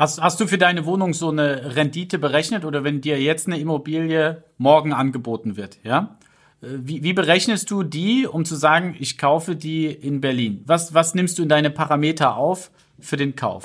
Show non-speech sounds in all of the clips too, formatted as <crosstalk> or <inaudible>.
Hast, hast du für deine Wohnung so eine Rendite berechnet oder wenn dir jetzt eine Immobilie morgen angeboten wird, ja? Äh, wie, wie berechnest du die, um zu sagen, ich kaufe die in Berlin? Was, was nimmst du in deine Parameter auf für den Kauf?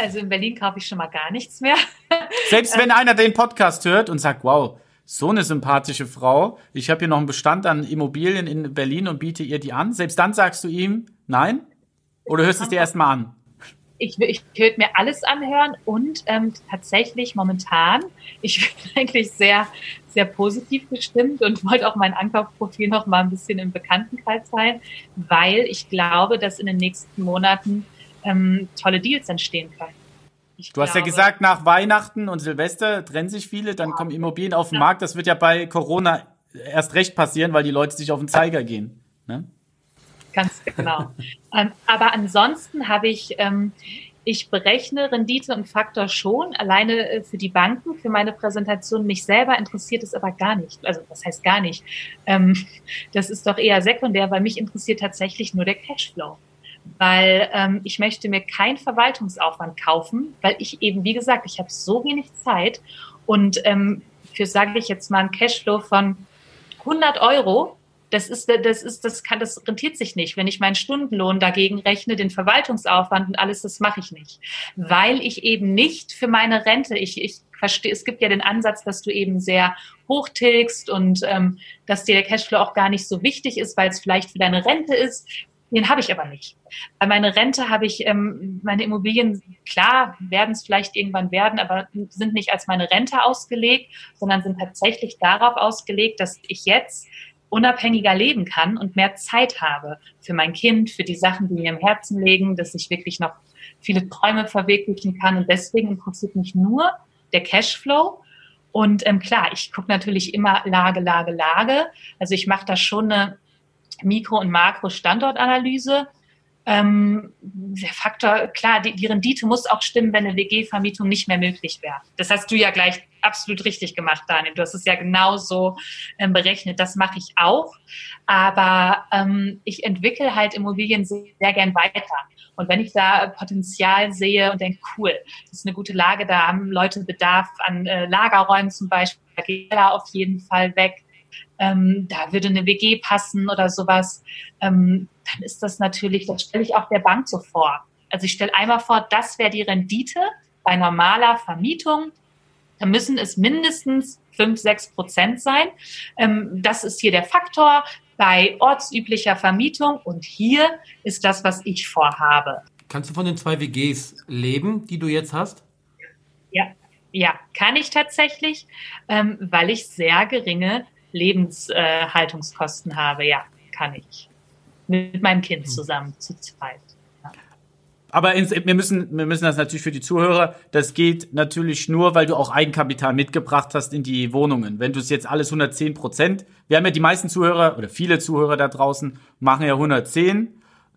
Also in Berlin kaufe ich schon mal gar nichts mehr. <laughs> Selbst wenn einer den Podcast hört und sagt, wow, so eine sympathische Frau, ich habe hier noch einen Bestand an Immobilien in Berlin und biete ihr die an, selbst dann sagst du ihm, nein? Oder hörst du es dir erstmal an? Ich, ich würde mir alles anhören und ähm, tatsächlich momentan, ich <laughs> bin eigentlich sehr, sehr positiv gestimmt und wollte auch mein Ankaufprofil noch mal ein bisschen im Bekanntenkreis sein, weil ich glaube, dass in den nächsten Monaten ähm, tolle Deals entstehen können. Ich du hast ja gesagt, nach Weihnachten und Silvester trennen sich viele, dann ja. kommen Immobilien auf den ja. Markt. Das wird ja bei Corona erst recht passieren, weil die Leute sich auf den Zeiger gehen. Ne? Ganz genau. <laughs> ähm, aber ansonsten habe ich, ähm, ich berechne Rendite und Faktor schon, alleine äh, für die Banken, für meine Präsentation. Mich selber interessiert es aber gar nicht. Also, das heißt gar nicht. Ähm, <laughs> das ist doch eher sekundär, weil mich interessiert tatsächlich nur der Cashflow weil ähm, ich möchte mir keinen Verwaltungsaufwand kaufen, weil ich eben, wie gesagt, ich habe so wenig Zeit und ähm, für, sage ich jetzt mal, ein Cashflow von 100 Euro, das ist, das ist, das kann, das rentiert sich nicht. Wenn ich meinen Stundenlohn dagegen rechne, den Verwaltungsaufwand und alles, das mache ich nicht. Weil ich eben nicht für meine Rente, ich, ich verstehe, es gibt ja den Ansatz, dass du eben sehr hochtilgst und ähm, dass dir der Cashflow auch gar nicht so wichtig ist, weil es vielleicht für deine Rente ist. Den habe ich aber nicht. Bei meiner Rente habe ich ähm, meine Immobilien, klar, werden es vielleicht irgendwann werden, aber sind nicht als meine Rente ausgelegt, sondern sind tatsächlich darauf ausgelegt, dass ich jetzt unabhängiger leben kann und mehr Zeit habe für mein Kind, für die Sachen, die mir im Herzen liegen, dass ich wirklich noch viele Träume verwirklichen kann. Und deswegen interessiert mich nur der Cashflow. Und ähm, klar, ich gucke natürlich immer Lage, Lage, Lage. Also ich mache da schon eine Mikro- und Makro-Standortanalyse. Ähm, der Faktor, klar, die, die Rendite muss auch stimmen, wenn eine WG-Vermietung nicht mehr möglich wäre. Das hast du ja gleich absolut richtig gemacht, Daniel. Du hast es ja genauso ähm, berechnet. Das mache ich auch. Aber ähm, ich entwickle halt Immobilien sehr, sehr gern weiter. Und wenn ich da Potenzial sehe und denke, cool, das ist eine gute Lage, da haben Leute Bedarf an äh, Lagerräumen zum Beispiel, da geht er auf jeden Fall weg ähm, da würde eine WG passen oder sowas, ähm, dann ist das natürlich, das stelle ich auch der Bank so vor. Also ich stelle einmal vor, das wäre die Rendite bei normaler Vermietung. Da müssen es mindestens 5, 6 Prozent sein. Ähm, das ist hier der Faktor bei ortsüblicher Vermietung und hier ist das, was ich vorhabe. Kannst du von den zwei WGs leben, die du jetzt hast? Ja, ja, kann ich tatsächlich, ähm, weil ich sehr geringe Lebenshaltungskosten habe, ja, kann ich. Mit meinem Kind hm. zusammen zu zweit. Aber ins, wir müssen, wir müssen das natürlich für die Zuhörer, das geht natürlich nur, weil du auch Eigenkapital mitgebracht hast in die Wohnungen. Wenn du es jetzt alles 110 Prozent, wir haben ja die meisten Zuhörer oder viele Zuhörer da draußen machen ja 110,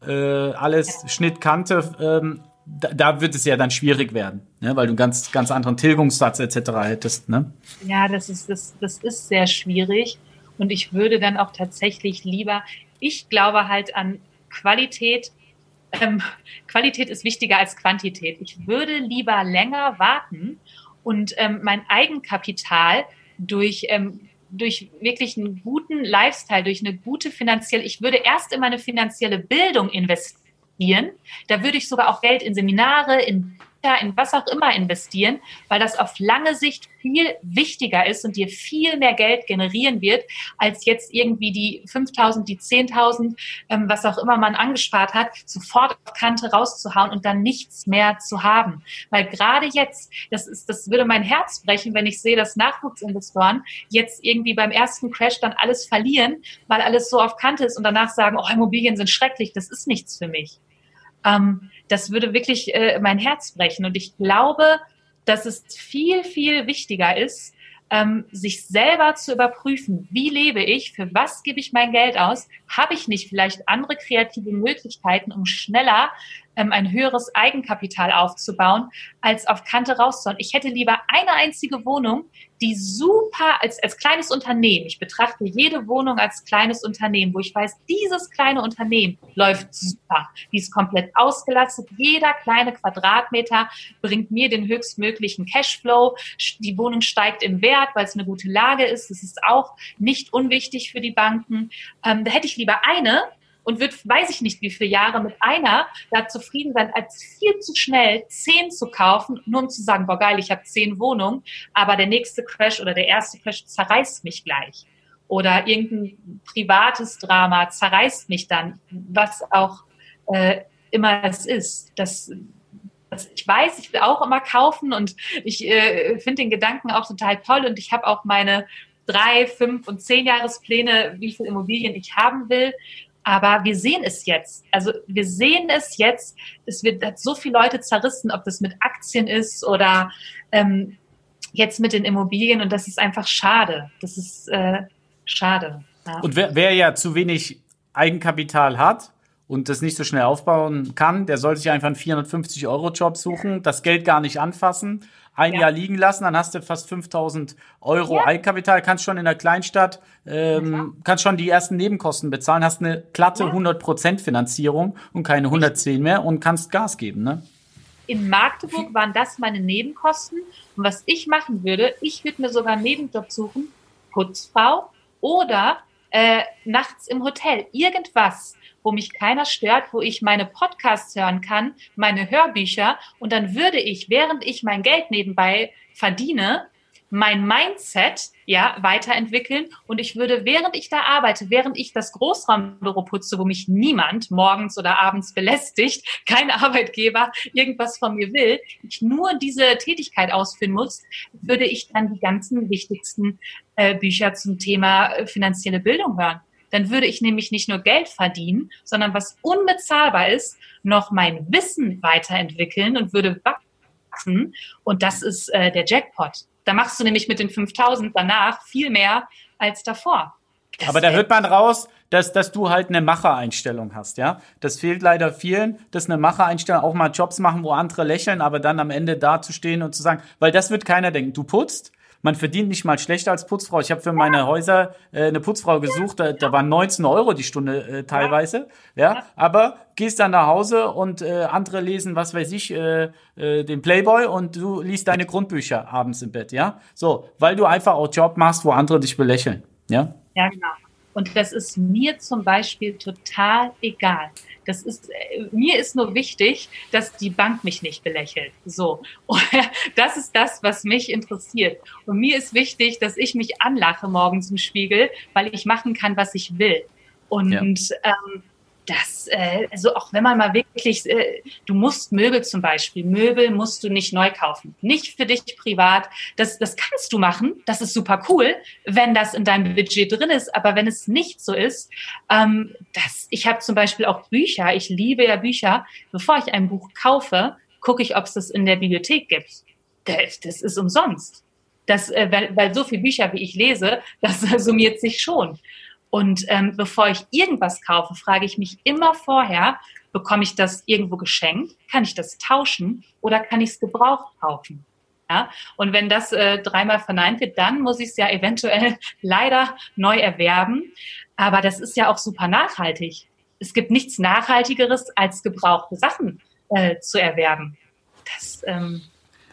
äh, alles ja. Schnitt, Kante, ähm, da, da, wird es ja dann schwierig werden, ne? weil du einen ganz, ganz anderen Tilgungssatz etc. hättest. Ne? Ja, das ist, das, das ist sehr schwierig. Und ich würde dann auch tatsächlich lieber, ich glaube halt an Qualität. Ähm, Qualität ist wichtiger als Quantität. Ich würde lieber länger warten und ähm, mein Eigenkapital durch ähm, durch wirklich einen guten Lifestyle, durch eine gute finanzielle, ich würde erst in meine finanzielle Bildung investieren investieren. Da würde ich sogar auch Geld in Seminare, in in was auch immer investieren, weil das auf lange Sicht viel wichtiger ist und dir viel mehr Geld generieren wird, als jetzt irgendwie die 5000, die 10.000, ähm, was auch immer man angespart hat, sofort auf Kante rauszuhauen und dann nichts mehr zu haben. Weil gerade jetzt, das ist, das würde mein Herz brechen, wenn ich sehe, dass Nachwuchsinvestoren jetzt irgendwie beim ersten Crash dann alles verlieren, weil alles so auf Kante ist und danach sagen, oh, Immobilien sind schrecklich, das ist nichts für mich. Ähm, das würde wirklich äh, mein Herz brechen. Und ich glaube, dass es viel, viel wichtiger ist, ähm, sich selber zu überprüfen, wie lebe ich, für was gebe ich mein Geld aus, habe ich nicht vielleicht andere kreative Möglichkeiten, um schneller ähm, ein höheres Eigenkapital aufzubauen, als auf Kante rauszuhauen. Ich hätte lieber eine einzige Wohnung, die super als, als kleines Unternehmen, ich betrachte jede Wohnung als kleines Unternehmen, wo ich weiß, dieses kleine Unternehmen läuft super. Die ist komplett ausgelastet. Jeder kleine Quadratmeter bringt mir den höchstmöglichen Cashflow. Die Wohnung steigt im Wert, weil es eine gute Lage ist. Das ist auch nicht unwichtig für die Banken. Ähm, da hätte ich lieber eine, und wird, weiß ich nicht, wie viele Jahre mit einer da zufrieden sein, als viel zu schnell zehn zu kaufen, nur um zu sagen, boah geil, ich habe zehn Wohnungen, aber der nächste Crash oder der erste Crash zerreißt mich gleich. Oder irgendein privates Drama zerreißt mich dann, was auch äh, immer es ist. Das, das, ich weiß, ich will auch immer kaufen und ich äh, finde den Gedanken auch total toll und ich habe auch meine drei, fünf und zehn Jahrespläne, wie viel Immobilien ich haben will. Aber wir sehen es jetzt. Also wir sehen es jetzt. Es wird hat so viele Leute zerrissen, ob das mit Aktien ist oder ähm, jetzt mit den Immobilien. Und das ist einfach schade. Das ist äh, schade. Ja. Und wer, wer ja zu wenig Eigenkapital hat, und das nicht so schnell aufbauen kann, der soll sich einfach einen 450-Euro-Job suchen, das Geld gar nicht anfassen, ein ja. Jahr liegen lassen, dann hast du fast 5000 Euro ja. Eigenkapital, kannst schon in der Kleinstadt, ähm, kannst schon die ersten Nebenkosten bezahlen, hast eine glatte ja. 100% Finanzierung und keine 110 mehr und kannst Gas geben, ne? In Magdeburg waren das meine Nebenkosten. Und was ich machen würde, ich würde mir sogar einen Nebenjob suchen, Putzfrau oder äh, nachts im Hotel. Irgendwas, wo mich keiner stört, wo ich meine Podcasts hören kann, meine Hörbücher und dann würde ich, während ich mein Geld nebenbei verdiene, mein Mindset ja weiterentwickeln und ich würde, während ich da arbeite, während ich das Großraumbüro putze, wo mich niemand morgens oder abends belästigt, <laughs> kein Arbeitgeber irgendwas von mir will, ich nur diese Tätigkeit ausführen muss, würde ich dann die ganzen wichtigsten äh, Bücher zum Thema äh, finanzielle Bildung hören. Dann würde ich nämlich nicht nur Geld verdienen, sondern was unbezahlbar ist, noch mein Wissen weiterentwickeln und würde wachsen. Und das ist äh, der Jackpot. Da machst du nämlich mit den 5000 danach viel mehr als davor. Das Aber da hört man raus, dass, dass du halt eine Machereinstellung hast, ja. Das fehlt leider vielen, dass eine Machereinstellung auch mal Jobs machen, wo andere lächeln, aber dann am Ende dazustehen und zu sagen, weil das wird keiner denken. Du putzt, man verdient nicht mal schlechter als Putzfrau. Ich habe für meine Häuser äh, eine Putzfrau gesucht, da, da waren 19 Euro die Stunde äh, teilweise. Ja. ja, aber gehst dann nach Hause und äh, andere lesen, was weiß ich, äh, äh, den Playboy und du liest deine Grundbücher abends im Bett, ja. So, weil du einfach auch Job machst, wo andere dich belächeln. Ja. Ja, genau. Und das ist mir zum Beispiel total egal. Das ist, äh, mir ist nur wichtig, dass die Bank mich nicht belächelt. So. Und <laughs> das ist das, was mich interessiert. Und mir ist wichtig, dass ich mich anlache morgens im Spiegel, weil ich machen kann, was ich will. Und ja. ähm, das, äh, also auch wenn man mal wirklich, äh, du musst Möbel zum Beispiel, Möbel musst du nicht neu kaufen, nicht für dich privat. Das, das kannst du machen, das ist super cool, wenn das in deinem Budget drin ist. Aber wenn es nicht so ist, ähm, das, ich habe zum Beispiel auch Bücher, ich liebe ja Bücher. Bevor ich ein Buch kaufe, gucke ich, ob es das in der Bibliothek gibt. Das, das ist umsonst. Das, äh, weil, weil so viele Bücher, wie ich lese, <laughs> das summiert sich schon. Und ähm, bevor ich irgendwas kaufe, frage ich mich immer vorher, bekomme ich das irgendwo geschenkt? Kann ich das tauschen oder kann ich es gebraucht kaufen? Ja? Und wenn das äh, dreimal verneint wird, dann muss ich es ja eventuell <laughs> leider neu erwerben. Aber das ist ja auch super nachhaltig. Es gibt nichts Nachhaltigeres, als gebrauchte Sachen äh, zu erwerben. Das, ähm,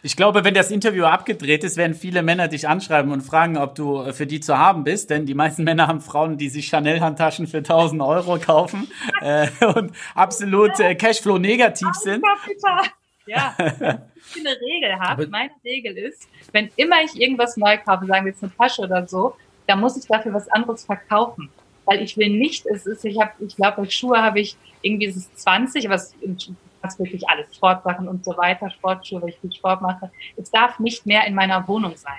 ich glaube, wenn das Interview abgedreht ist, werden viele Männer dich anschreiben und fragen, ob du äh, für die zu haben bist. Denn die meisten <laughs> Männer haben Frauen, die sich Chanel-Handtaschen für 1000 Euro kaufen <laughs> äh, und absolut äh, Cashflow negativ sind. Ja, <laughs> ich eine Regel habe. Meine Regel ist, wenn immer ich irgendwas neu kaufe, sagen wir jetzt eine Tasche oder so, dann muss ich dafür was anderes verkaufen. Weil ich will nicht, es ist, ich habe, ich glaube, bei Schuhe habe ich irgendwie ist es 20, aber es das wirklich alles, Sportsachen und so weiter, Sportschuhe, weil ich viel Sport mache. Es darf nicht mehr in meiner Wohnung sein.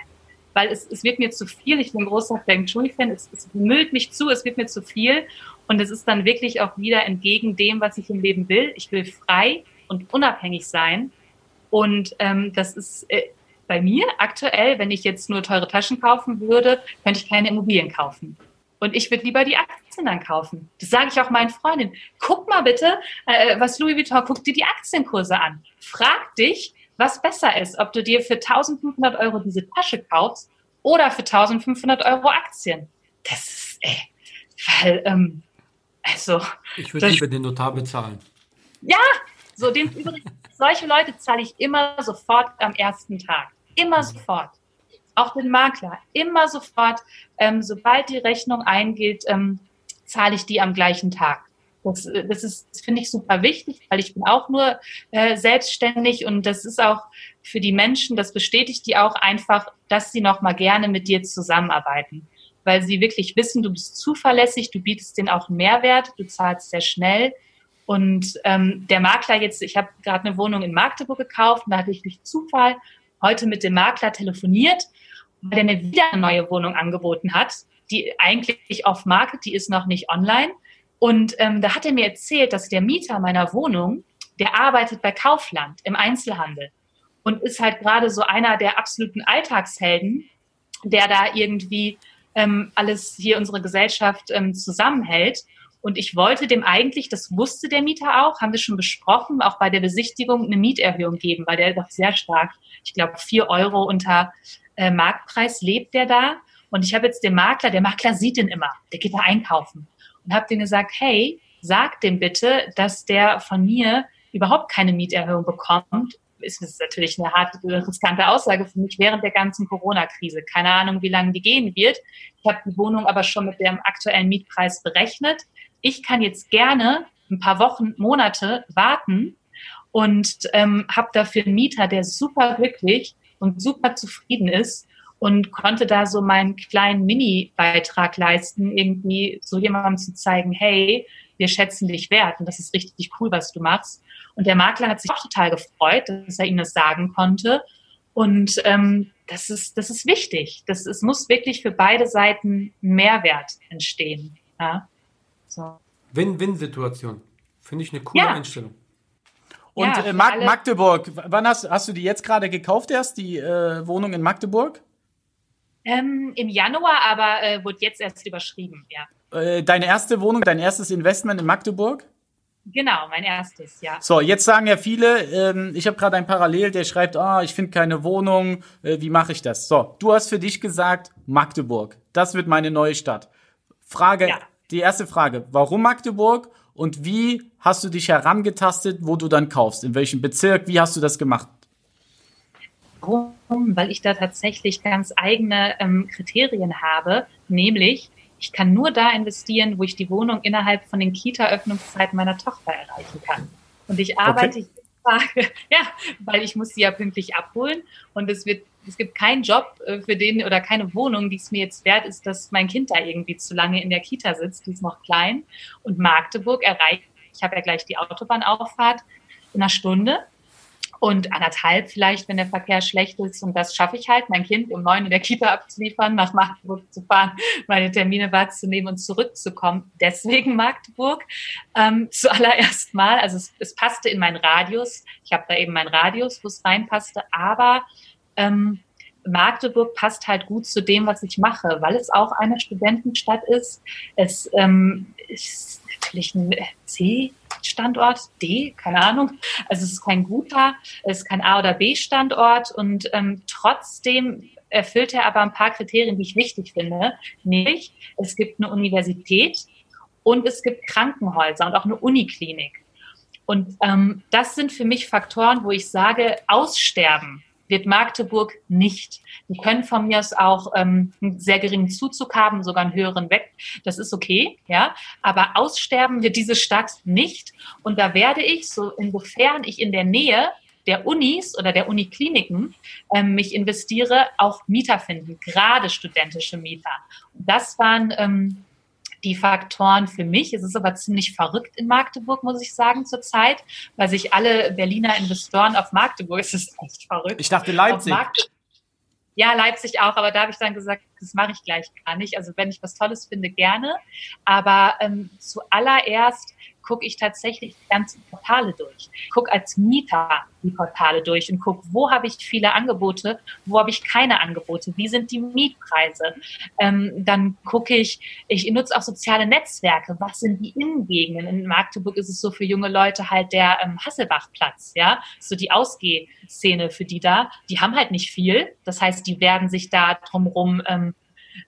Weil es, es wird mir zu viel. Ich bin ein großer Feng Shui-Fan. Es, es müllt mich zu, es wird mir zu viel. Und es ist dann wirklich auch wieder entgegen dem, was ich im Leben will. Ich will frei und unabhängig sein. Und ähm, das ist äh, bei mir aktuell, wenn ich jetzt nur teure Taschen kaufen würde, könnte ich keine Immobilien kaufen. Und ich würde lieber die Aktien dann kaufen. Das sage ich auch meinen Freundinnen. Guck mal bitte, äh, was Louis Vuitton, guck dir die Aktienkurse an. Frag dich, was besser ist, ob du dir für 1500 Euro diese Tasche kaufst oder für 1500 Euro Aktien. Das ist, ey, weil, ähm, also. Ich würde lieber den Notar bezahlen. Ja, so den übrigens, solche Leute zahle ich immer sofort am ersten Tag. Immer sofort. Auch den Makler. Immer sofort. Ähm, sobald die Rechnung eingeht, ähm, zahle ich die am gleichen Tag. Das, das ist, finde ich super wichtig, weil ich bin auch nur äh, selbstständig und das ist auch für die Menschen, das bestätigt die auch einfach, dass sie noch mal gerne mit dir zusammenarbeiten, weil sie wirklich wissen, du bist zuverlässig, du bietest denen auch einen Mehrwert, du zahlst sehr schnell und ähm, der Makler jetzt, ich habe gerade eine Wohnung in Magdeburg gekauft und da hatte ich durch Zufall heute mit dem Makler telefoniert, weil er mir wieder eine neue Wohnung angeboten hat, die eigentlich auf Market, die ist noch nicht online und ähm, da hat er mir erzählt, dass der Mieter meiner Wohnung, der arbeitet bei Kaufland im Einzelhandel und ist halt gerade so einer der absoluten Alltagshelden, der da irgendwie ähm, alles hier unsere Gesellschaft ähm, zusammenhält. Und ich wollte dem eigentlich, das wusste der Mieter auch, haben wir schon besprochen, auch bei der Besichtigung eine Mieterhöhung geben, weil der doch sehr stark, ich glaube, vier Euro unter äh, Marktpreis lebt der da. Und ich habe jetzt den Makler, der Makler sieht den immer, der geht da einkaufen und habe denen gesagt, hey, sag dem bitte, dass der von mir überhaupt keine Mieterhöhung bekommt. Ist das natürlich eine harte, riskante Aussage für mich während der ganzen Corona-Krise. Keine Ahnung, wie lange die gehen wird. Ich habe die Wohnung aber schon mit dem aktuellen Mietpreis berechnet. Ich kann jetzt gerne ein paar Wochen, Monate warten und ähm, habe dafür einen Mieter, der super glücklich und super zufrieden ist und konnte da so meinen kleinen Mini-Beitrag leisten, irgendwie so jemandem zu zeigen, hey, wir schätzen dich wert und das ist richtig cool, was du machst. Und der Makler hat sich auch total gefreut, dass er ihm das sagen konnte. Und ähm, das ist, das ist wichtig. Das, es muss wirklich für beide Seiten Mehrwert entstehen. Ja? So. Win-Win-Situation. Finde ich eine coole ja. Einstellung. Und ja, äh, Mag Magdeburg, wann hast, hast du die jetzt gerade gekauft erst, die äh, Wohnung in Magdeburg? Ähm, Im Januar, aber äh, wurde jetzt erst überschrieben, ja. Äh, deine erste Wohnung, dein erstes Investment in Magdeburg? Genau, mein erstes, ja. So, jetzt sagen ja viele, ähm, ich habe gerade ein Parallel, der schreibt, ah, oh, ich finde keine Wohnung, äh, wie mache ich das? So, du hast für dich gesagt, Magdeburg, das wird meine neue Stadt. Frage, ja. die erste Frage, warum Magdeburg und wie hast du dich herangetastet, wo du dann kaufst? In welchem Bezirk? Wie hast du das gemacht? Warum? Weil ich da tatsächlich ganz eigene ähm, Kriterien habe, nämlich ich kann nur da investieren, wo ich die Wohnung innerhalb von den Kita-Öffnungszeiten meiner Tochter erreichen kann. Und ich arbeite okay. <laughs> Ja, weil ich muss sie ja pünktlich abholen und es wird es gibt keinen Job äh, für den oder keine Wohnung, die es mir jetzt wert ist, dass mein Kind da irgendwie zu lange in der Kita sitzt. Die ist noch klein. Und Magdeburg erreicht, ich habe ja gleich die Autobahnauffahrt in einer Stunde und anderthalb vielleicht, wenn der Verkehr schlecht ist. Und das schaffe ich halt, mein Kind um neun in der Kita abzuliefern, nach Magdeburg zu fahren, meine Termine wahrzunehmen und zurückzukommen. Deswegen Magdeburg ähm, zuallererst mal. Also es, es passte in meinen Radius. Ich habe da eben meinen Radius, wo es reinpasste. Aber ähm, Magdeburg passt halt gut zu dem, was ich mache, weil es auch eine Studentenstadt ist. Es ähm, ist natürlich ein C-Standort, D, keine Ahnung. Also es ist kein guter, es ist kein A- oder B-Standort und ähm, trotzdem erfüllt er aber ein paar Kriterien, die ich wichtig finde. Nämlich, es gibt eine Universität und es gibt Krankenhäuser und auch eine Uniklinik. Und ähm, das sind für mich Faktoren, wo ich sage, aussterben wird Magdeburg nicht. Die können von mir aus auch ähm, einen sehr geringen Zuzug haben, sogar einen höheren weg. Das ist okay, ja. Aber aussterben wird diese Stadt nicht. Und da werde ich, so insofern ich in der Nähe der Unis oder der Unikliniken ähm, mich investiere, auch Mieter finden, gerade studentische Mieter. Und das waren ähm, die Faktoren für mich. Es ist aber ziemlich verrückt in Magdeburg, muss ich sagen, zurzeit, weil sich alle Berliner Investoren auf Magdeburg, es ist echt verrückt. Ich dachte Leipzig. Ja, Leipzig auch, aber da habe ich dann gesagt, das mache ich gleich gar nicht. Also wenn ich was Tolles finde, gerne. Aber ähm, zuallererst gucke ich tatsächlich die ganzen Portale durch. Gucke als Mieter die Portale durch und gucke, wo habe ich viele Angebote, wo habe ich keine Angebote, wie sind die Mietpreise. Ähm, dann gucke ich, ich nutze auch soziale Netzwerke, was sind die Innengegenden. In Magdeburg ist es so für junge Leute halt der ähm, Hasselbachplatz, ja, so die Ausgehszene für die da. Die haben halt nicht viel, das heißt, die werden sich da drumrum ähm,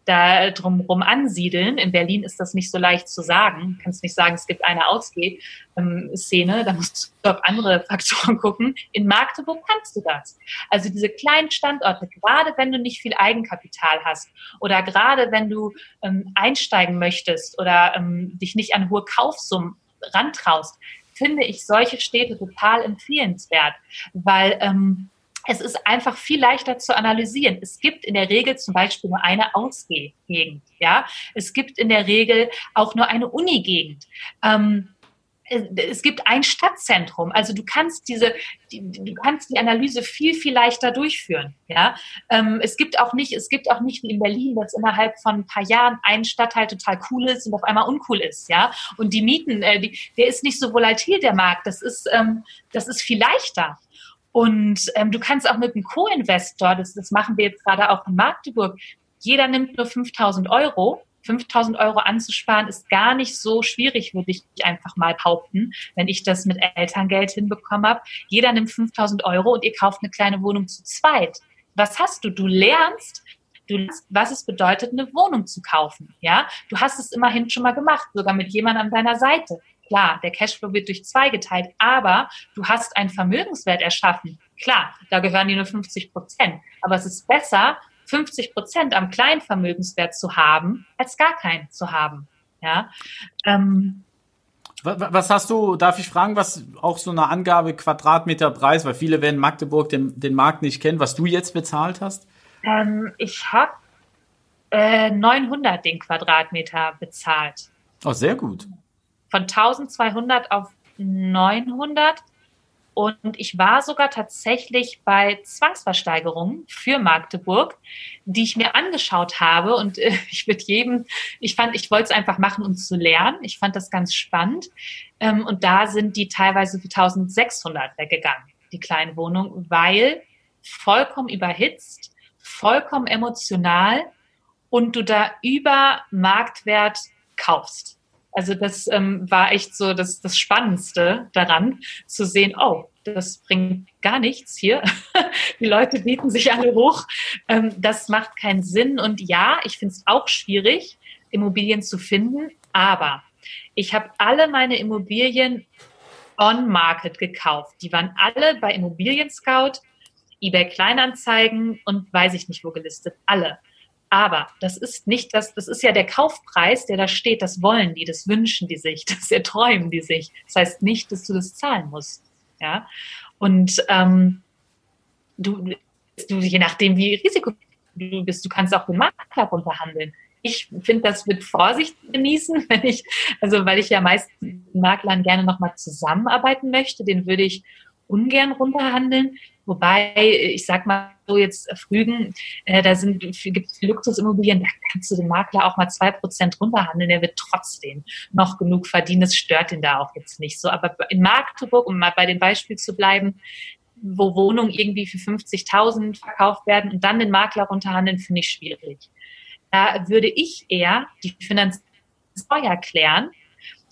da drumherum ansiedeln. In Berlin ist das nicht so leicht zu sagen. Du kannst nicht sagen, es gibt eine Ausgeh-Szene, da musst du auf andere Faktoren gucken. In Magdeburg kannst du das. Also diese kleinen Standorte, gerade wenn du nicht viel Eigenkapital hast oder gerade wenn du ähm, einsteigen möchtest oder ähm, dich nicht an hohe Kaufsummen rantraust, finde ich solche Städte total empfehlenswert, weil ähm, es ist einfach viel leichter zu analysieren. Es gibt in der Regel zum Beispiel nur eine Ausgehgegend. Ja, es gibt in der Regel auch nur eine Unigegend. Ähm, es gibt ein Stadtzentrum. Also du kannst diese, die, du kannst die Analyse viel, viel leichter durchführen. Ja, ähm, es gibt auch nicht, es gibt auch nicht wie in Berlin, dass innerhalb von ein paar Jahren ein Stadtteil total cool ist und auf einmal uncool ist. Ja, und die Mieten, äh, die, der ist nicht so volatil, der Markt. Das ist, ähm, das ist viel leichter. Und ähm, du kannst auch mit einem Co-Investor, das, das machen wir jetzt gerade auch in Magdeburg, jeder nimmt nur 5000 Euro. 5000 Euro anzusparen ist gar nicht so schwierig, würde ich einfach mal behaupten, wenn ich das mit Elterngeld hinbekommen habe. Jeder nimmt 5000 Euro und ihr kauft eine kleine Wohnung zu zweit. Was hast du? Du lernst, du lernst, was es bedeutet, eine Wohnung zu kaufen. Ja, du hast es immerhin schon mal gemacht, sogar mit jemandem an deiner Seite. Klar, der Cashflow wird durch zwei geteilt, aber du hast einen Vermögenswert erschaffen. Klar, da gehören dir nur 50 Prozent. Aber es ist besser, 50 Prozent am kleinen Vermögenswert zu haben, als gar keinen zu haben. Ja. Ähm, was hast du, darf ich fragen, was auch so eine Angabe Quadratmeter Preis, weil viele werden Magdeburg den, den Markt nicht kennen, was du jetzt bezahlt hast? Ähm, ich habe äh, 900 den Quadratmeter bezahlt. Oh, sehr gut von 1200 auf 900. Und ich war sogar tatsächlich bei Zwangsversteigerungen für Magdeburg, die ich mir angeschaut habe. Und äh, <laughs> ich würde jedem, ich fand, ich wollte es einfach machen, um zu lernen. Ich fand das ganz spannend. Ähm, und da sind die teilweise für 1600 weggegangen, die kleine Wohnung, weil vollkommen überhitzt, vollkommen emotional und du da über Marktwert kaufst. Also das ähm, war echt so das, das Spannendste daran, zu sehen, oh, das bringt gar nichts hier. <laughs> Die Leute bieten sich alle hoch. Ähm, das macht keinen Sinn. Und ja, ich finde es auch schwierig, Immobilien zu finden, aber ich habe alle meine Immobilien on-market gekauft. Die waren alle bei Immobilien Scout, eBay Kleinanzeigen und weiß ich nicht wo gelistet. Alle. Aber das ist nicht das, das ist ja der Kaufpreis, der da steht, das wollen die, das wünschen die sich, <laughs> das erträumen die sich. Das heißt nicht, dass du das zahlen musst. Ja. Und ähm, du, du, je nachdem, wie Risiko du bist, du kannst auch den Makler runterhandeln. Ich finde das mit Vorsicht genießen, <laughs> wenn ich, also weil ich ja meist mit Maklern gerne nochmal zusammenarbeiten möchte, den würde ich ungern runterhandeln. Wobei, ich sag mal so jetzt Frügen, äh, da sind gibt es Luxusimmobilien, da kannst du den Makler auch mal zwei Prozent runterhandeln, der wird trotzdem noch genug verdienen. Das stört ihn da auch jetzt nicht so. Aber in Magdeburg, um mal bei dem Beispiel zu bleiben, wo Wohnungen irgendwie für 50.000 verkauft werden und dann den Makler runterhandeln, finde ich schwierig. Da würde ich eher die Finanzierung vorher klären,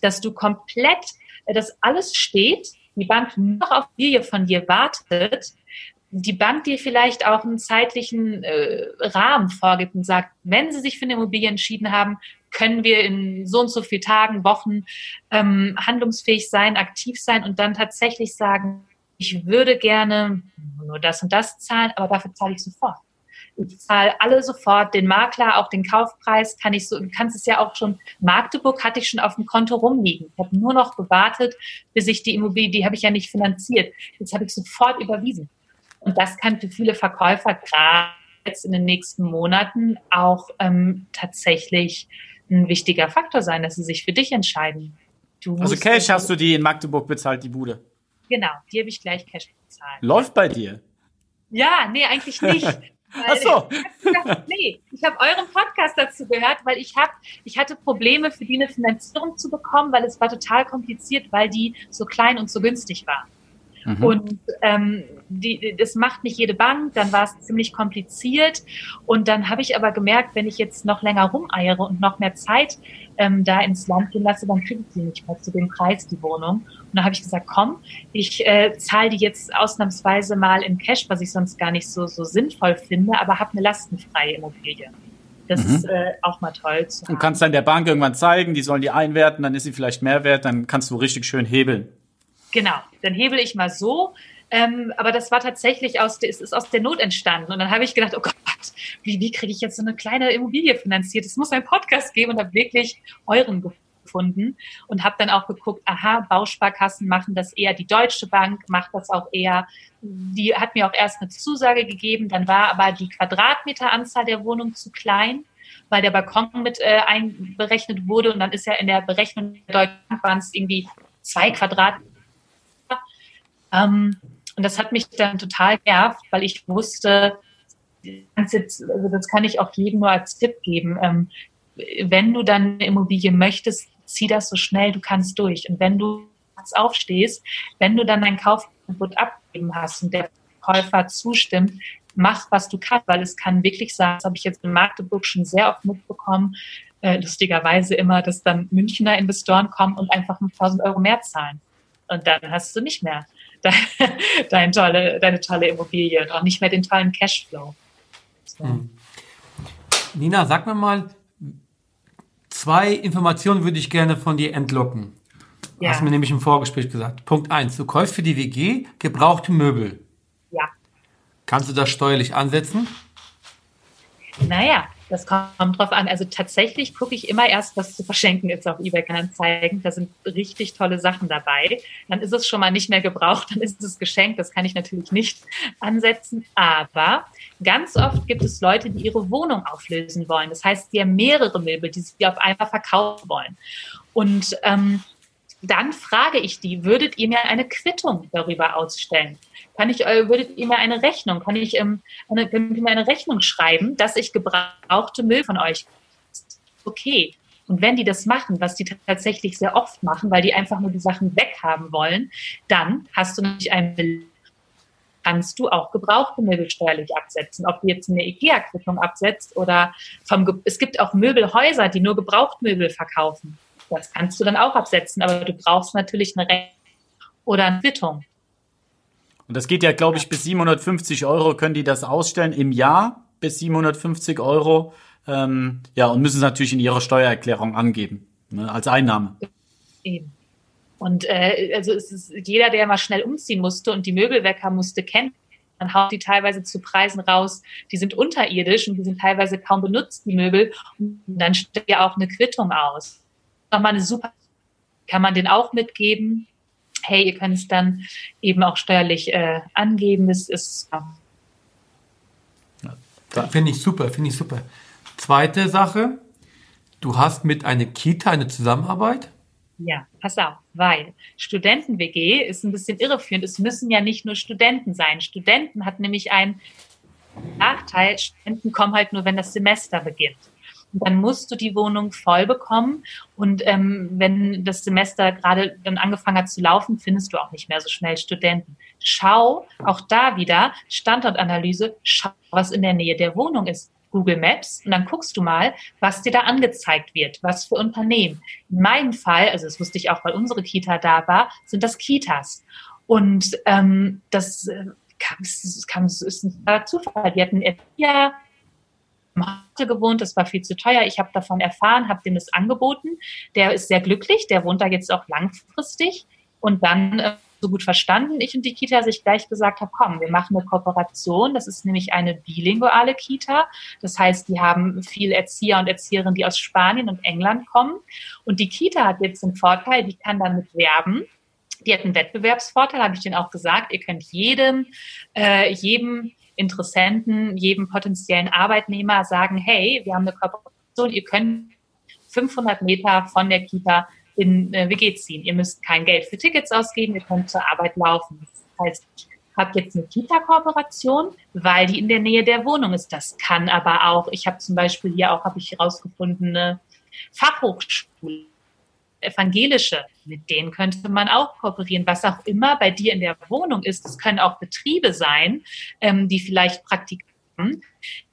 dass du komplett, äh, dass alles steht, die Bank noch auf Bilie von dir wartet, die Bank dir vielleicht auch einen zeitlichen äh, Rahmen vorgibt und sagt, wenn sie sich für eine Immobilie entschieden haben, können wir in so und so vielen Tagen, Wochen ähm, handlungsfähig sein, aktiv sein und dann tatsächlich sagen, ich würde gerne nur das und das zahlen, aber dafür zahle ich sofort. Ich zahle alle sofort, den Makler, auch den Kaufpreis kann ich so, du kannst es ja auch schon, Magdeburg hatte ich schon auf dem Konto rumliegen. Ich habe nur noch gewartet, bis ich die Immobilie, die habe ich ja nicht finanziert. Jetzt habe ich sofort überwiesen. Und das kann für viele Verkäufer gerade jetzt in den nächsten Monaten auch ähm, tatsächlich ein wichtiger Faktor sein, dass sie sich für dich entscheiden. Du also Cash hast du die in Magdeburg bezahlt, die Bude? Genau, die habe ich gleich Cash bezahlt. Läuft bei dir? Ja, nee, eigentlich nicht. <laughs> Ach so. Ich hab nee, ich habe euren Podcast dazu gehört, weil ich habe, ich hatte Probleme für die eine Finanzierung zu bekommen, weil es war total kompliziert, weil die so klein und so günstig war. Mhm. Und ähm, die, das macht nicht jede Bank, dann war es ziemlich kompliziert. Und dann habe ich aber gemerkt, wenn ich jetzt noch länger rumeiere und noch mehr Zeit ähm, da ins Land gehen lasse, dann kriege ich die nicht mehr zu dem Preis, die Wohnung. Und da habe ich gesagt, komm, ich äh, zahle die jetzt ausnahmsweise mal in Cash, was ich sonst gar nicht so, so sinnvoll finde, aber habe eine lastenfreie Immobilie. Das mhm. ist äh, auch mal toll zu haben. Du kannst dann der Bank irgendwann zeigen, die sollen die einwerten, dann ist sie vielleicht mehr wert, dann kannst du richtig schön hebeln. Genau, dann hebel ich mal so. Ähm, aber das war tatsächlich aus, es ist aus der Not entstanden. Und dann habe ich gedacht, oh Gott, wie, wie kriege ich jetzt so eine kleine Immobilie finanziert? Es muss einen Podcast geben und habe wirklich euren gefunden und habe dann auch geguckt, aha, Bausparkassen machen das eher, die Deutsche Bank macht das auch eher. Die hat mir auch erst eine Zusage gegeben, dann war aber die Quadratmeteranzahl der Wohnung zu klein weil der Balkon mit äh, einberechnet wurde und dann ist ja in der Berechnung der Deutschen Bank irgendwie zwei Quadratmeter ähm, und das hat mich dann total genervt, weil ich wusste, also das kann ich auch jedem nur als Tipp geben. Ähm, wenn du dann eine Immobilie möchtest, zieh das so schnell du kannst durch. Und wenn du aufstehst, wenn du dann dein Kaufangebot abgeben hast und der Käufer zustimmt, mach, was du kannst, weil es kann wirklich sein, das habe ich jetzt in Magdeburg schon sehr oft mitbekommen, äh, lustigerweise immer, dass dann Münchner Investoren kommen und einfach 1000 Euro mehr zahlen. Und dann hast du nicht mehr <laughs> dein tolle, deine tolle Immobilie und auch nicht mehr den tollen Cashflow. So. Hm. Nina, sag mir mal, zwei Informationen würde ich gerne von dir entlocken. Ja. Hast mir nämlich im Vorgespräch gesagt. Punkt eins: Du kaufst für die WG gebrauchte Möbel. Ja. Kannst du das steuerlich ansetzen? Naja, das kommt drauf an. Also tatsächlich gucke ich immer erst, was zu verschenken ist auf eBay Kleinanzeigen. Da sind richtig tolle Sachen dabei. Dann ist es schon mal nicht mehr gebraucht, <laughs> dann ist es geschenkt. Das kann ich natürlich nicht ansetzen. Aber ganz oft gibt es Leute, die ihre Wohnung auflösen wollen. Das heißt, die haben mehrere Möbel, die sie auf einmal verkaufen wollen. Und ähm, dann frage ich die, würdet ihr mir eine Quittung darüber ausstellen? Kann ich, äh, würdet ihr mir eine Rechnung, kann ich ähm, eine, mir eine Rechnung schreiben, dass ich gebrauchte Müll von euch? Okay. Und wenn die das machen, was die tatsächlich sehr oft machen, weil die einfach nur die Sachen weghaben wollen, dann hast du nämlich ein kannst du auch gebrauchte Möbel steuerlich absetzen. Ob du jetzt eine IKEA-Quittung absetzt oder vom, es gibt auch Möbelhäuser, die nur Gebrauchtmöbel verkaufen. Das kannst du dann auch absetzen, aber du brauchst natürlich eine Rechnung oder eine Quittung. Und das geht ja, glaube ich, bis 750 Euro können die das ausstellen im Jahr bis 750 Euro. Ähm, ja, und müssen es natürlich in ihrer Steuererklärung angeben, ne, als Einnahme. Eben. Und äh, also es ist jeder, der mal schnell umziehen musste und die Möbel weg haben musste, kennt man haut die teilweise zu Preisen raus, die sind unterirdisch und die sind teilweise kaum benutzt, die Möbel. Und dann stellt ja auch eine Quittung aus. Nochmal eine super, kann man den auch mitgeben hey, ihr könnt es dann eben auch steuerlich äh, angeben. Das ist. Ja. Finde ich super, finde ich super. Zweite Sache, du hast mit einer Kita eine Zusammenarbeit? Ja, pass auf, weil Studenten-WG ist ein bisschen irreführend. Es müssen ja nicht nur Studenten sein. Studenten hat nämlich einen Nachteil. Studenten kommen halt nur, wenn das Semester beginnt dann musst du die Wohnung voll bekommen. Und ähm, wenn das Semester gerade dann angefangen hat zu laufen, findest du auch nicht mehr so schnell Studenten. Schau auch da wieder Standortanalyse, schau, was in der Nähe der Wohnung ist. Google Maps und dann guckst du mal, was dir da angezeigt wird, was für Unternehmen. In meinem Fall, also das wusste ich auch, weil unsere Kita da war, sind das Kitas. Und ähm, das äh, kam, es kam, ist ein Zufall. Die hatten ja Hause gewohnt, das war viel zu teuer. Ich habe davon erfahren, habe dem das angeboten. Der ist sehr glücklich, der wohnt da jetzt auch langfristig. Und dann äh, so gut verstanden, ich und die Kita, dass ich gleich gesagt habe, komm, wir machen eine Kooperation. Das ist nämlich eine bilinguale Kita. Das heißt, die haben viele Erzieher und Erzieherinnen, die aus Spanien und England kommen. Und die Kita hat jetzt den Vorteil, die kann damit werben. Die hat einen Wettbewerbsvorteil, habe ich denen auch gesagt. Ihr könnt jedem, äh, jedem Interessenten, jedem potenziellen Arbeitnehmer sagen, hey, wir haben eine Kooperation, ihr könnt 500 Meter von der Kita in äh, WG ziehen. Ihr müsst kein Geld für Tickets ausgeben, ihr könnt zur Arbeit laufen. Das heißt, habe jetzt eine Kita-Kooperation, weil die in der Nähe der Wohnung ist. Das kann aber auch, ich habe zum Beispiel hier auch, habe ich herausgefunden, eine Fachhochschule, evangelische, mit denen könnte man auch kooperieren, was auch immer bei dir in der Wohnung ist. Es können auch Betriebe sein, ähm, die vielleicht Praktiken.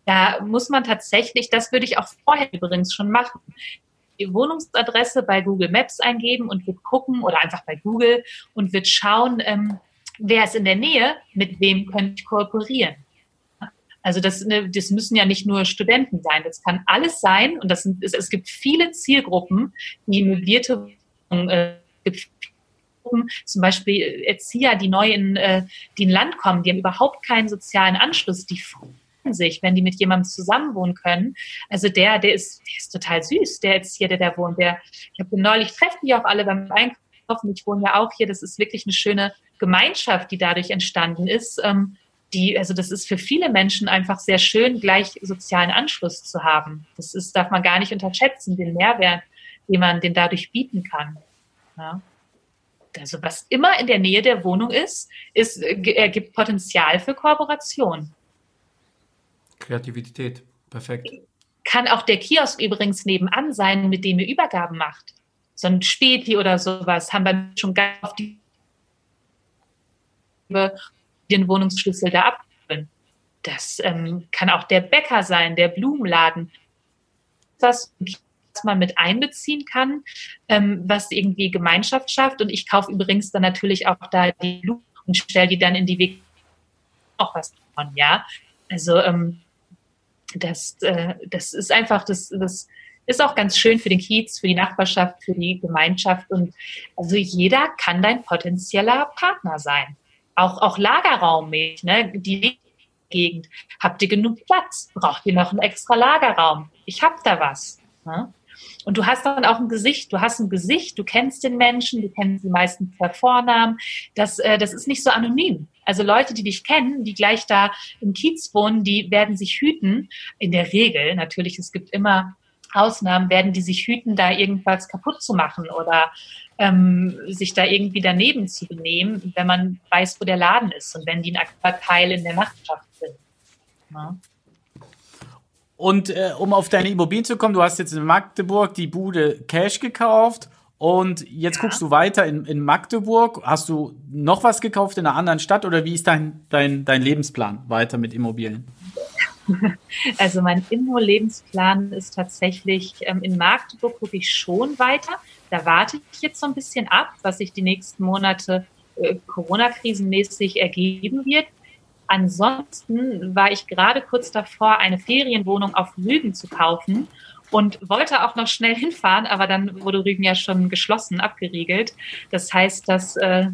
Da muss man tatsächlich, das würde ich auch vorher übrigens schon machen, die Wohnungsadresse bei Google Maps eingeben und wird gucken oder einfach bei Google und wird schauen, ähm, wer ist in der Nähe, mit wem könnte ich kooperieren. Also das, ne, das müssen ja nicht nur Studenten sein, das kann alles sein und das sind, es, es gibt viele Zielgruppen, die möblierte äh, zum Beispiel Erzieher, die neu in, äh, die in Land kommen, die haben überhaupt keinen sozialen Anschluss, die freuen sich, wenn die mit jemandem zusammenwohnen können. Also der, der ist, der ist total süß, der Erzieher, der da wohnt. Der, ich habe neulich treffen die auch alle beim Einkaufen. Ich wohne ja auch hier. Das ist wirklich eine schöne Gemeinschaft, die dadurch entstanden ist. Ähm, die, also das ist für viele Menschen einfach sehr schön, gleich sozialen Anschluss zu haben. Das ist, darf man gar nicht unterschätzen, den Mehrwert, den man den dadurch bieten kann. Ja. Also was immer in der Nähe der Wohnung ist, ist ergibt Potenzial für Kooperation. Kreativität, perfekt. Kann auch der Kiosk übrigens nebenan sein, mit dem ihr Übergaben macht. So ein Späti oder sowas haben wir schon ganz auf die den Wohnungsschlüssel da abholen. Das ähm, kann auch der Bäcker sein, der Blumenladen. Das, was man mit einbeziehen kann, ähm, was irgendwie Gemeinschaft schafft. Und ich kaufe übrigens dann natürlich auch da die Blumen und stelle die dann in die Weg auch was davon, ja. Also ähm, das, äh, das ist einfach, das, das ist auch ganz schön für den Kiez, für die Nachbarschaft, für die Gemeinschaft. Und also jeder kann dein potenzieller Partner sein auch, auch lagerraummäßig, ne? die Gegend. Habt ihr genug Platz? Braucht ihr noch einen extra Lagerraum? Ich hab da was. Ne? Und du hast dann auch ein Gesicht, du hast ein Gesicht, du kennst den Menschen, du kennst die meisten per Vornamen. Das, äh, das ist nicht so anonym. Also Leute, die dich kennen, die gleich da im Kiez wohnen, die werden sich hüten. In der Regel, natürlich, es gibt immer Ausnahmen, werden die sich hüten, da irgendwas kaputt zu machen oder ähm, sich da irgendwie daneben zu benehmen, wenn man weiß, wo der Laden ist und wenn die ein Teil in der Nachbarschaft sind. Ja. Und äh, um auf deine Immobilien zu kommen, du hast jetzt in Magdeburg die Bude Cash gekauft und jetzt ja. guckst du weiter in, in Magdeburg. Hast du noch was gekauft in einer anderen Stadt oder wie ist dein, dein, dein Lebensplan weiter mit Immobilien? <laughs> Also mein Immo-Lebensplan ist tatsächlich, ähm, in Magdeburg gucke ich schon weiter. Da warte ich jetzt so ein bisschen ab, was sich die nächsten Monate äh, Corona-krisenmäßig ergeben wird. Ansonsten war ich gerade kurz davor, eine Ferienwohnung auf Rügen zu kaufen und wollte auch noch schnell hinfahren, aber dann wurde Rügen ja schon geschlossen, abgeriegelt. Das heißt, dass äh,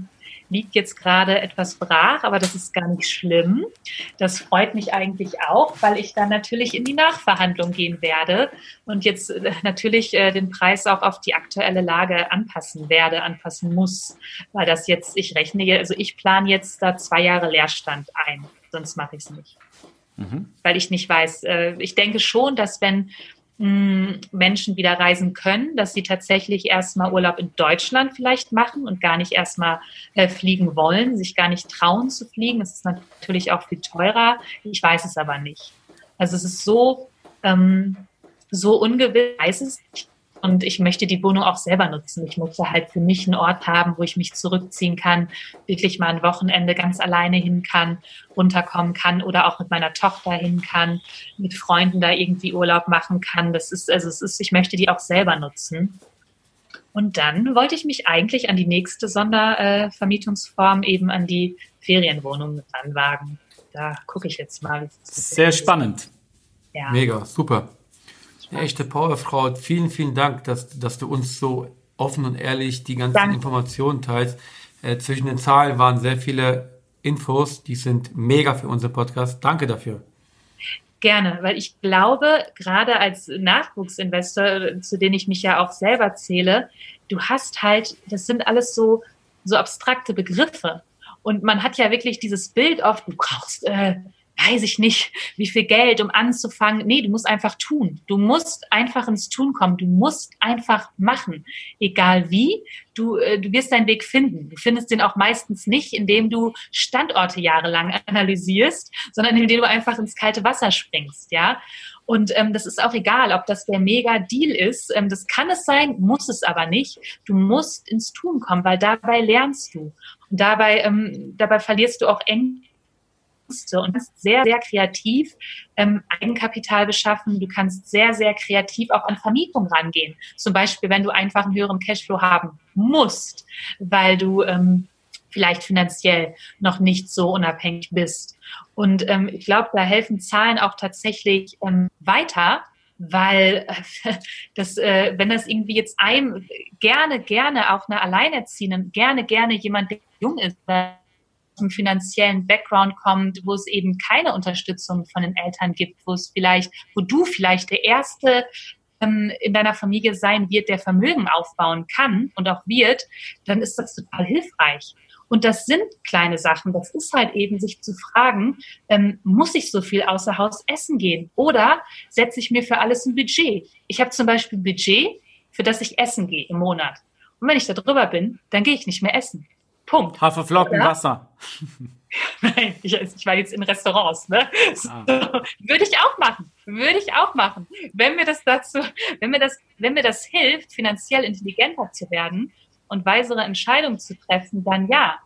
liegt jetzt gerade etwas brach, aber das ist gar nicht schlimm. Das freut mich eigentlich auch, weil ich dann natürlich in die Nachverhandlung gehen werde und jetzt äh, natürlich äh, den Preis auch auf die aktuelle Lage anpassen werde, anpassen muss, weil das jetzt, ich rechne, also ich plane jetzt da zwei Jahre Leerstand ein, sonst mache ich es nicht. Mhm. Weil ich nicht weiß, äh, ich denke schon, dass wenn Menschen wieder reisen können, dass sie tatsächlich erstmal Urlaub in Deutschland vielleicht machen und gar nicht erstmal äh, fliegen wollen, sich gar nicht trauen zu fliegen. Das ist natürlich auch viel teurer. Ich weiß es aber nicht. Also es ist so, ähm, so ungewiss, weiß es nicht. Und ich möchte die Wohnung auch selber nutzen. Ich möchte halt für mich einen Ort haben, wo ich mich zurückziehen kann, wirklich mal ein Wochenende ganz alleine hin kann, runterkommen kann oder auch mit meiner Tochter hin kann, mit Freunden da irgendwie Urlaub machen kann. Das ist, also es ist, ich möchte die auch selber nutzen. Und dann wollte ich mich eigentlich an die nächste Sondervermietungsform, äh, eben an die Ferienwohnungen ranwagen. Da gucke ich jetzt mal. Sehr spannend. Ja. Mega, super. Eine echte Powerfrau. Vielen, vielen Dank, dass, dass du uns so offen und ehrlich die ganzen Danke. Informationen teilst. Äh, zwischen den Zahlen waren sehr viele Infos, die sind mega für unseren Podcast. Danke dafür. Gerne, weil ich glaube, gerade als Nachwuchsinvestor, zu denen ich mich ja auch selber zähle, du hast halt, das sind alles so, so abstrakte Begriffe. Und man hat ja wirklich dieses Bild oft, du brauchst äh, weiß ich nicht, wie viel Geld, um anzufangen. Nee, du musst einfach tun. Du musst einfach ins Tun kommen. Du musst einfach machen. Egal wie, du, äh, du wirst deinen Weg finden. Du findest den auch meistens nicht, indem du Standorte jahrelang analysierst, sondern indem du einfach ins kalte Wasser springst, ja. Und ähm, das ist auch egal, ob das der Mega-Deal ist. Ähm, das kann es sein, muss es aber nicht. Du musst ins Tun kommen, weil dabei lernst du. Und dabei, ähm, dabei verlierst du auch eng und kannst sehr, sehr kreativ ähm, Eigenkapital beschaffen. Du kannst sehr, sehr kreativ auch an Vermietung rangehen. Zum Beispiel, wenn du einfach einen höheren Cashflow haben musst, weil du ähm, vielleicht finanziell noch nicht so unabhängig bist. Und ähm, ich glaube, da helfen Zahlen auch tatsächlich ähm, weiter, weil äh, <laughs> das, äh, wenn das irgendwie jetzt einem gerne, gerne auch eine Alleinerziehende, gerne, gerne jemand, der jung ist, einem finanziellen Background kommt, wo es eben keine Unterstützung von den Eltern gibt, wo es vielleicht, wo du vielleicht der erste ähm, in deiner Familie sein wird, der Vermögen aufbauen kann und auch wird, dann ist das total hilfreich. Und das sind kleine Sachen. Das ist halt eben, sich zu fragen, ähm, muss ich so viel außer Haus essen gehen? Oder setze ich mir für alles ein Budget? Ich habe zum Beispiel ein Budget, für das ich essen gehe im Monat. Und wenn ich da drüber bin, dann gehe ich nicht mehr essen. Punkt. Haferflocken, Oder? Wasser. <laughs> Nein, ich, ich, war jetzt in Restaurants. Ne? So, ah. Würde ich auch machen. Würde ich auch machen. Wenn mir das dazu, wenn mir das, wenn mir das hilft, finanziell intelligenter zu werden und weisere Entscheidungen zu treffen, dann ja.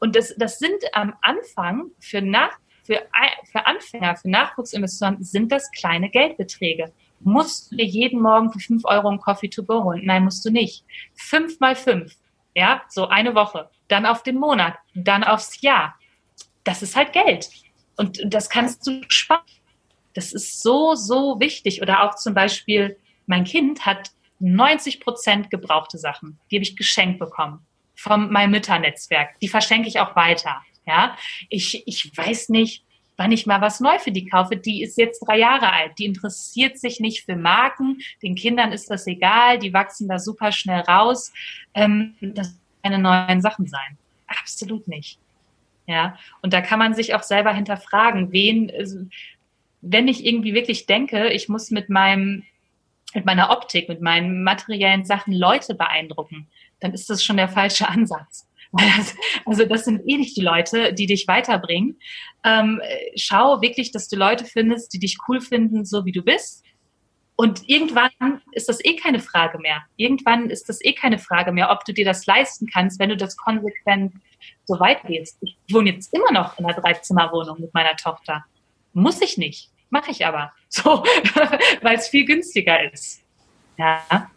Und das, das sind am Anfang für, nach, für, für Anfänger, für Nachwuchsinvestoren sind das kleine Geldbeträge. Musst du dir jeden Morgen für fünf Euro einen Coffee to go holen? Nein, musst du nicht. Fünf mal fünf. Ja, so eine Woche dann auf den Monat, dann aufs Jahr. Das ist halt Geld. Und das kannst du sparen. Das ist so, so wichtig. Oder auch zum Beispiel, mein Kind hat 90 Prozent gebrauchte Sachen. Die habe ich geschenkt bekommen vom meinem Mütternetzwerk. Die verschenke ich auch weiter. Ja, ich, ich weiß nicht, wann ich mal was neu für die kaufe. Die ist jetzt drei Jahre alt. Die interessiert sich nicht für Marken. Den Kindern ist das egal. Die wachsen da super schnell raus. Ähm, das keine neuen Sachen sein. Absolut nicht. Ja, und da kann man sich auch selber hinterfragen, wen, also, wenn ich irgendwie wirklich denke, ich muss mit meinem, mit meiner Optik, mit meinen materiellen Sachen Leute beeindrucken, dann ist das schon der falsche <laughs> Ansatz. Also das sind eh nicht die Leute, die dich weiterbringen. Ähm, schau wirklich, dass du Leute findest, die dich cool finden, so wie du bist und irgendwann ist das eh keine Frage mehr. Irgendwann ist das eh keine Frage mehr, ob du dir das leisten kannst, wenn du das konsequent so weit gehst. Ich wohne jetzt immer noch in einer Dreizimmerwohnung mit meiner Tochter. Muss ich nicht. Mache ich aber. So, <laughs> weil es viel günstiger ist. Ja.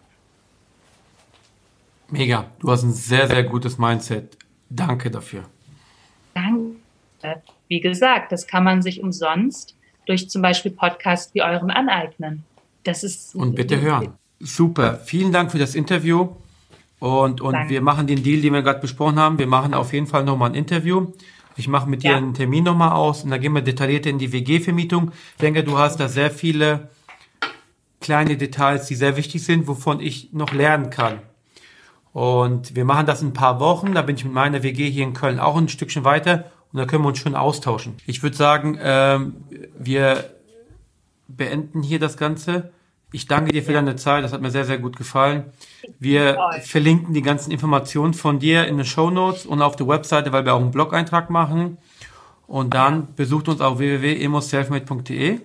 Mega. Du hast ein sehr, sehr gutes Mindset. Danke dafür. Danke. Wie gesagt, das kann man sich umsonst durch zum Beispiel Podcasts wie euren aneignen. Das ist. Und bitte hören. Super. Vielen Dank für das Interview. Und, und wir machen den Deal, den wir gerade besprochen haben. Wir machen auf jeden Fall nochmal ein Interview. Ich mache mit ja. dir einen Termin nochmal aus und dann gehen wir detailliert in die WG-Vermietung. Ich denke, du hast da sehr viele kleine Details, die sehr wichtig sind, wovon ich noch lernen kann. Und wir machen das in ein paar Wochen. Da bin ich mit meiner WG hier in Köln auch ein Stückchen weiter und da können wir uns schon austauschen. Ich würde sagen, ähm, wir beenden hier das Ganze. Ich danke dir für deine Zeit, das hat mir sehr, sehr gut gefallen. Wir verlinken die ganzen Informationen von dir in den Show Notes und auf der Webseite, weil wir auch einen Blog-Eintrag machen. Und dann besucht uns auf www.emoselfmade.de.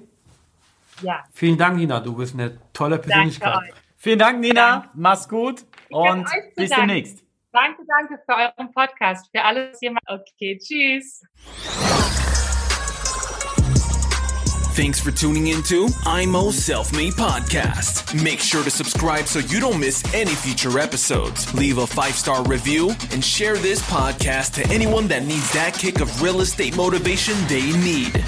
Ja. Vielen Dank, Nina. Du bist eine tolle Persönlichkeit. Vielen Dank, Nina. Mach's gut und bis danken. demnächst. Danke, danke für euren Podcast, für alles, was ihr macht. Okay, tschüss. Thanks for tuning into IMO Self Made Podcast. Make sure to subscribe so you don't miss any future episodes. Leave a five star review and share this podcast to anyone that needs that kick of real estate motivation they need.